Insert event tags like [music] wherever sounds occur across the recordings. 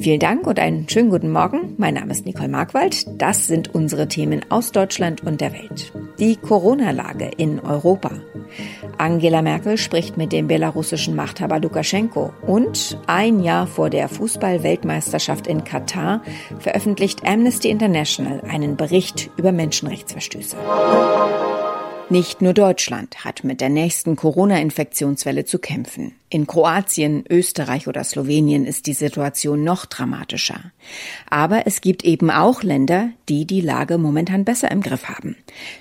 Vielen Dank und einen schönen guten Morgen. Mein Name ist Nicole Markwald. Das sind unsere Themen aus Deutschland und der Welt. Die Corona-Lage in Europa. Angela Merkel spricht mit dem belarussischen Machthaber Lukaschenko und ein Jahr vor der Fußball-Weltmeisterschaft in Katar veröffentlicht Amnesty International einen Bericht über Menschenrechtsverstöße. Nicht nur Deutschland hat mit der nächsten Corona-Infektionswelle zu kämpfen. In Kroatien, Österreich oder Slowenien ist die Situation noch dramatischer. Aber es gibt eben auch Länder, die die Lage momentan besser im Griff haben.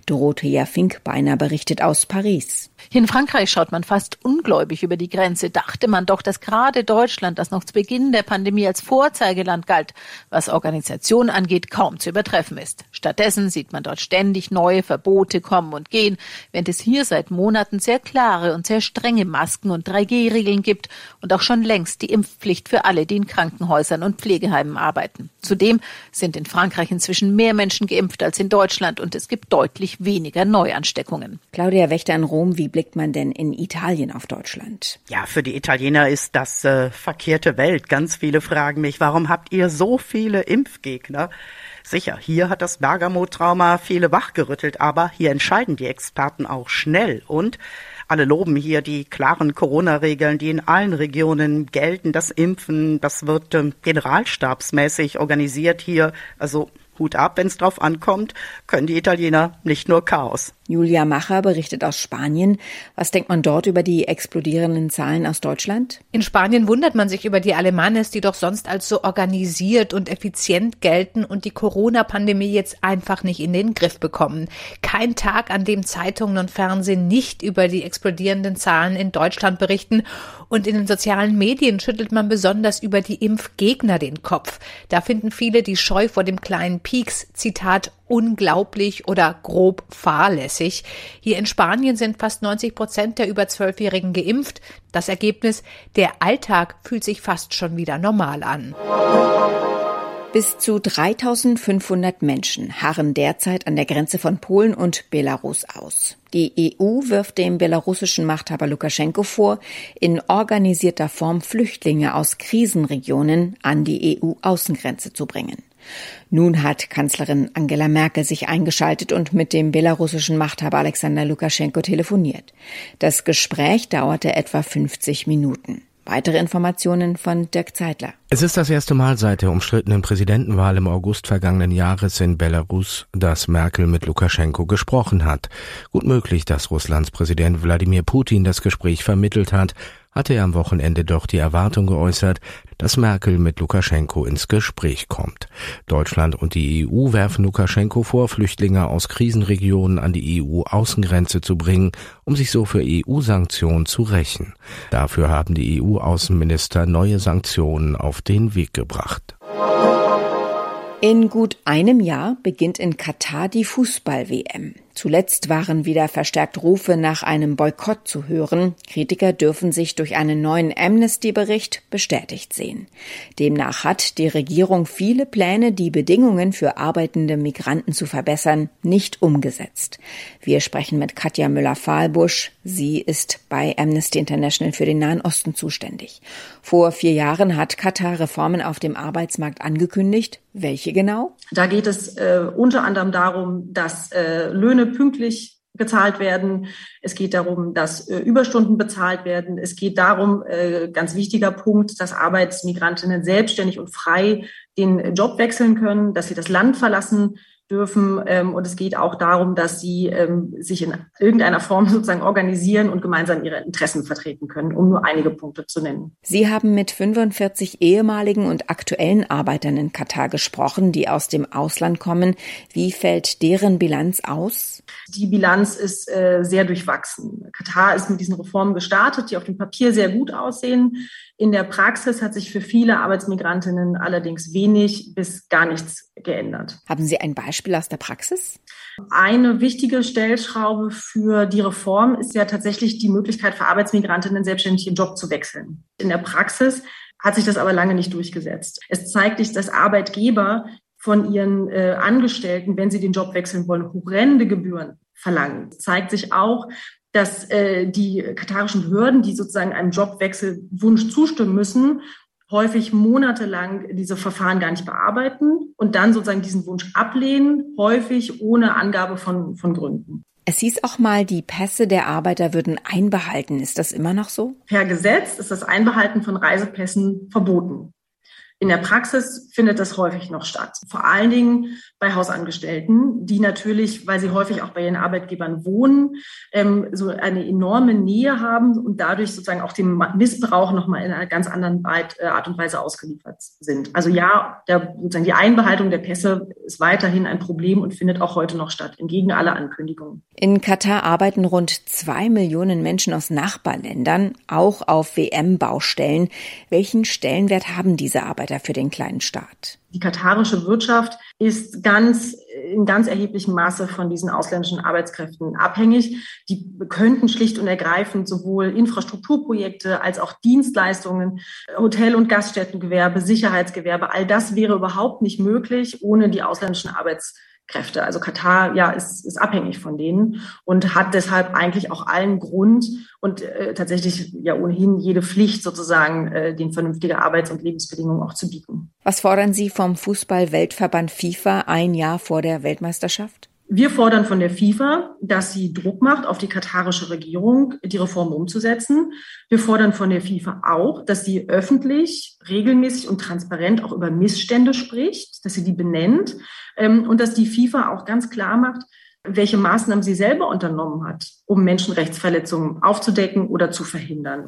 Dorothea Finkbeiner berichtet aus Paris. In Frankreich schaut man fast ungläubig über die Grenze. Dachte man doch, dass gerade Deutschland, das noch zu Beginn der Pandemie als Vorzeigeland galt, was Organisation angeht, kaum zu übertreffen ist. Stattdessen sieht man dort ständig neue Verbote kommen und gehen, während es hier seit Monaten sehr klare und sehr strenge Masken und 3G-Regeln gibt und auch schon längst die Impfpflicht für alle, die in Krankenhäusern und Pflegeheimen arbeiten. Zudem sind in Frankreich inzwischen mehr Menschen geimpft als in Deutschland und es gibt deutlich weniger Neuansteckungen. Claudia Wächter in Rom, wie blickt man denn in Italien auf Deutschland? Ja, für die Italiener ist das äh, verkehrte Welt. Ganz viele fragen mich, warum habt ihr so viele Impfgegner? Sicher, hier hat das Bergamo-Trauma viele wachgerüttelt, aber hier entscheiden die Experten auch schnell und alle loben hier die klaren Corona-Regeln, die in allen Regionen gelten. Das Impfen, das wird äh, generalstabsmäßig organisiert hier. Also Hut ab, wenn es drauf ankommt, können die Italiener nicht nur Chaos. Julia Macher berichtet aus Spanien. Was denkt man dort über die explodierenden Zahlen aus Deutschland? In Spanien wundert man sich über die Alemanes, die doch sonst als so organisiert und effizient gelten und die Corona-Pandemie jetzt einfach nicht in den Griff bekommen. Kein Tag, an dem Zeitungen und Fernsehen nicht über die explodierenden Zahlen in Deutschland berichten. Und in den sozialen Medien schüttelt man besonders über die Impfgegner den Kopf. Da finden viele die Scheu vor dem kleinen Peaks, Zitat, unglaublich oder grob fahrlässig. Hier in Spanien sind fast 90 Prozent der über Zwölfjährigen geimpft. Das Ergebnis, der Alltag fühlt sich fast schon wieder normal an. Bis zu 3500 Menschen harren derzeit an der Grenze von Polen und Belarus aus. Die EU wirft dem belarussischen Machthaber Lukaschenko vor, in organisierter Form Flüchtlinge aus Krisenregionen an die EU-Außengrenze zu bringen. Nun hat Kanzlerin Angela Merkel sich eingeschaltet und mit dem belarussischen Machthaber Alexander Lukaschenko telefoniert. Das Gespräch dauerte etwa 50 Minuten. Weitere Informationen von Dirk Zeitler. Es ist das erste Mal seit der umstrittenen Präsidentenwahl im August vergangenen Jahres in Belarus, dass Merkel mit Lukaschenko gesprochen hat. Gut möglich, dass Russlands Präsident Wladimir Putin das Gespräch vermittelt hat, hatte er am Wochenende doch die Erwartung geäußert, dass Merkel mit Lukaschenko ins Gespräch kommt. Deutschland und die EU werfen Lukaschenko vor, Flüchtlinge aus Krisenregionen an die EU-Außengrenze zu bringen, um sich so für EU-Sanktionen zu rächen. Dafür haben die EU-Außenminister neue Sanktionen auf den Weg gebracht. In gut einem Jahr beginnt in Katar die Fußball-WM. Zuletzt waren wieder verstärkt Rufe nach einem Boykott zu hören. Kritiker dürfen sich durch einen neuen Amnesty-Bericht bestätigt sehen. Demnach hat die Regierung viele Pläne, die Bedingungen für arbeitende Migranten zu verbessern, nicht umgesetzt. Wir sprechen mit Katja Müller-Fahlbusch. Sie ist bei Amnesty International für den Nahen Osten zuständig. Vor vier Jahren hat Katar Reformen auf dem Arbeitsmarkt angekündigt. Welche genau? Da geht es äh, unter anderem darum, dass äh, Löhne pünktlich gezahlt werden. Es geht darum, dass äh, Überstunden bezahlt werden. Es geht darum, äh, ganz wichtiger Punkt, dass Arbeitsmigrantinnen selbstständig und frei den Job wechseln können, dass sie das Land verlassen dürfen. Ähm, und es geht auch darum, dass sie ähm, sich in irgendeiner Form sozusagen organisieren und gemeinsam ihre Interessen vertreten können, um nur einige Punkte zu nennen. Sie haben mit 45 ehemaligen und aktuellen Arbeitern in Katar gesprochen, die aus dem Ausland kommen. Wie fällt deren Bilanz aus? Die Bilanz ist äh, sehr durchwachsen. Katar ist mit diesen Reformen gestartet, die auf dem Papier sehr gut aussehen. In der Praxis hat sich für viele Arbeitsmigrantinnen allerdings wenig bis gar nichts geändert. Haben Sie ein Beispiel aus der Praxis? Eine wichtige Stellschraube für die Reform ist ja tatsächlich die Möglichkeit für Arbeitsmigrantinnen selbstständig den Job zu wechseln. In der Praxis hat sich das aber lange nicht durchgesetzt. Es zeigt sich, dass Arbeitgeber von ihren äh, Angestellten, wenn sie den Job wechseln wollen, horrende Gebühren verlangen. Es zeigt sich auch, dass äh, die katarischen Behörden, die sozusagen einem Jobwechselwunsch zustimmen müssen, häufig monatelang diese Verfahren gar nicht bearbeiten und dann sozusagen diesen Wunsch ablehnen, häufig ohne Angabe von, von Gründen. Es hieß auch mal, die Pässe der Arbeiter würden einbehalten. Ist das immer noch so? Per Gesetz ist das Einbehalten von Reisepässen verboten. In der Praxis findet das häufig noch statt. Vor allen Dingen bei Hausangestellten, die natürlich, weil sie häufig auch bei ihren Arbeitgebern wohnen, ähm, so eine enorme Nähe haben und dadurch sozusagen auch dem Missbrauch nochmal in einer ganz anderen äh, Art und Weise ausgeliefert sind. Also ja, der, sozusagen die Einbehaltung der Pässe ist weiterhin ein Problem und findet auch heute noch statt, entgegen aller Ankündigungen. In Katar arbeiten rund zwei Millionen Menschen aus Nachbarländern, auch auf WM-Baustellen. Welchen Stellenwert haben diese Arbeiter? Vorreiter für den kleinen Staat. Die katarische Wirtschaft ist ganz in ganz erheblichem Maße von diesen ausländischen Arbeitskräften abhängig. Die könnten schlicht und ergreifend sowohl Infrastrukturprojekte als auch Dienstleistungen, Hotel- und Gaststättengewerbe, Sicherheitsgewerbe, all das wäre überhaupt nicht möglich ohne die ausländischen Arbeitskräfte. Kräfte. Also Katar ja ist, ist abhängig von denen und hat deshalb eigentlich auch allen Grund und äh, tatsächlich ja ohnehin jede Pflicht sozusagen, äh, den vernünftige Arbeits- und Lebensbedingungen auch zu bieten. Was fordern Sie vom Fußball-Weltverband FIFA ein Jahr vor der Weltmeisterschaft? Wir fordern von der FIFA, dass sie Druck macht auf die katarische Regierung, die Reform umzusetzen. Wir fordern von der FIFA auch, dass sie öffentlich, regelmäßig und transparent auch über Missstände spricht, dass sie die benennt ähm, und dass die FIFA auch ganz klar macht, welche Maßnahmen sie selber unternommen hat, um Menschenrechtsverletzungen aufzudecken oder zu verhindern.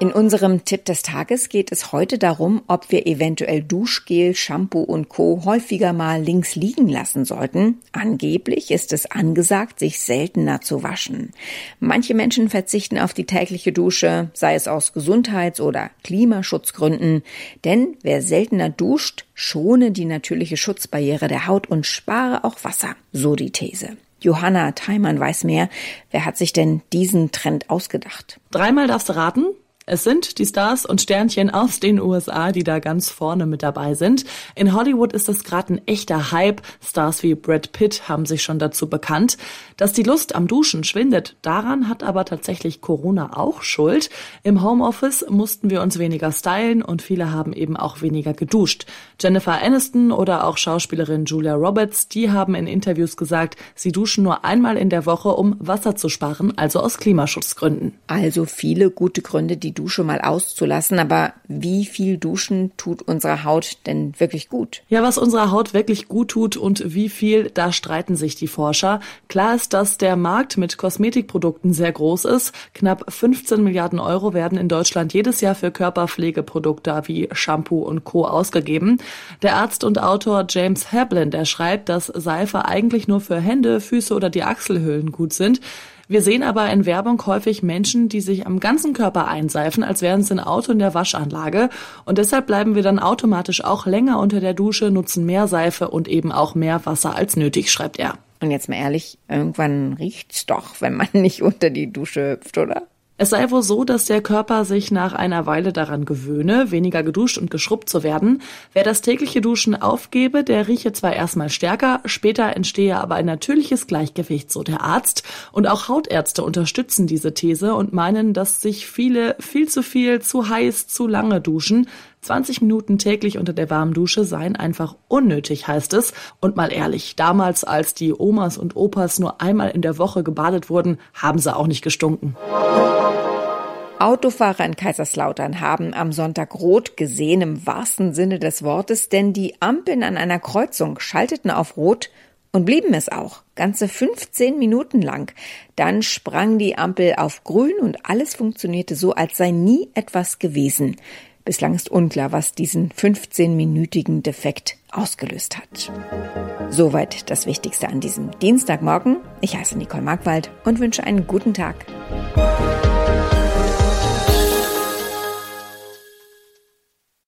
In unserem Tipp des Tages geht es heute darum, ob wir eventuell Duschgel, Shampoo und Co. häufiger mal links liegen lassen sollten. Angeblich ist es angesagt, sich seltener zu waschen. Manche Menschen verzichten auf die tägliche Dusche, sei es aus Gesundheits- oder Klimaschutzgründen. Denn wer seltener duscht, schone die natürliche Schutzbarriere der Haut und spare auch Wasser. So die These. Johanna Theimann weiß mehr. Wer hat sich denn diesen Trend ausgedacht? Dreimal darfst du raten. Es sind die Stars und Sternchen aus den USA, die da ganz vorne mit dabei sind. In Hollywood ist das gerade ein echter Hype. Stars wie Brad Pitt haben sich schon dazu bekannt. Dass die Lust am Duschen schwindet, daran hat aber tatsächlich Corona auch Schuld. Im Homeoffice mussten wir uns weniger stylen und viele haben eben auch weniger geduscht. Jennifer Aniston oder auch Schauspielerin Julia Roberts, die haben in Interviews gesagt, sie duschen nur einmal in der Woche, um Wasser zu sparen, also aus Klimaschutzgründen. Also viele gute Gründe, die Dusche mal auszulassen. Aber wie viel Duschen tut unserer Haut denn wirklich gut? Ja, was unserer Haut wirklich gut tut und wie viel, da streiten sich die Forscher. Klar ist, dass der Markt mit Kosmetikprodukten sehr groß ist. Knapp 15 Milliarden Euro werden in Deutschland jedes Jahr für Körperpflegeprodukte wie Shampoo und Co. ausgegeben. Der Arzt und Autor James Hablin, der schreibt, dass Seife eigentlich nur für Hände, Füße oder die Achselhöhlen gut sind. Wir sehen aber in Werbung häufig Menschen, die sich am ganzen Körper einseifen, als wären sie ein Auto in der Waschanlage. Und deshalb bleiben wir dann automatisch auch länger unter der Dusche, nutzen mehr Seife und eben auch mehr Wasser als nötig, schreibt er. Und jetzt mal ehrlich, irgendwann riecht's doch, wenn man [laughs] nicht unter die Dusche hüpft, oder? Es sei wohl so, dass der Körper sich nach einer Weile daran gewöhne, weniger geduscht und geschrubbt zu werden. Wer das tägliche Duschen aufgebe, der rieche zwar erstmal stärker, später entstehe aber ein natürliches Gleichgewicht, so der Arzt. Und auch Hautärzte unterstützen diese These und meinen, dass sich viele viel zu viel, zu heiß, zu lange duschen. 20 Minuten täglich unter der warmen Dusche seien einfach unnötig, heißt es. Und mal ehrlich, damals, als die Omas und Opas nur einmal in der Woche gebadet wurden, haben sie auch nicht gestunken. Autofahrer in Kaiserslautern haben am Sonntag rot gesehen im wahrsten Sinne des Wortes, denn die Ampeln an einer Kreuzung schalteten auf rot und blieben es auch, ganze 15 Minuten lang. Dann sprang die Ampel auf grün und alles funktionierte so, als sei nie etwas gewesen. Bislang ist unklar, was diesen 15-minütigen Defekt ausgelöst hat. Soweit das Wichtigste an diesem Dienstagmorgen. Ich heiße Nicole Markwald und wünsche einen guten Tag.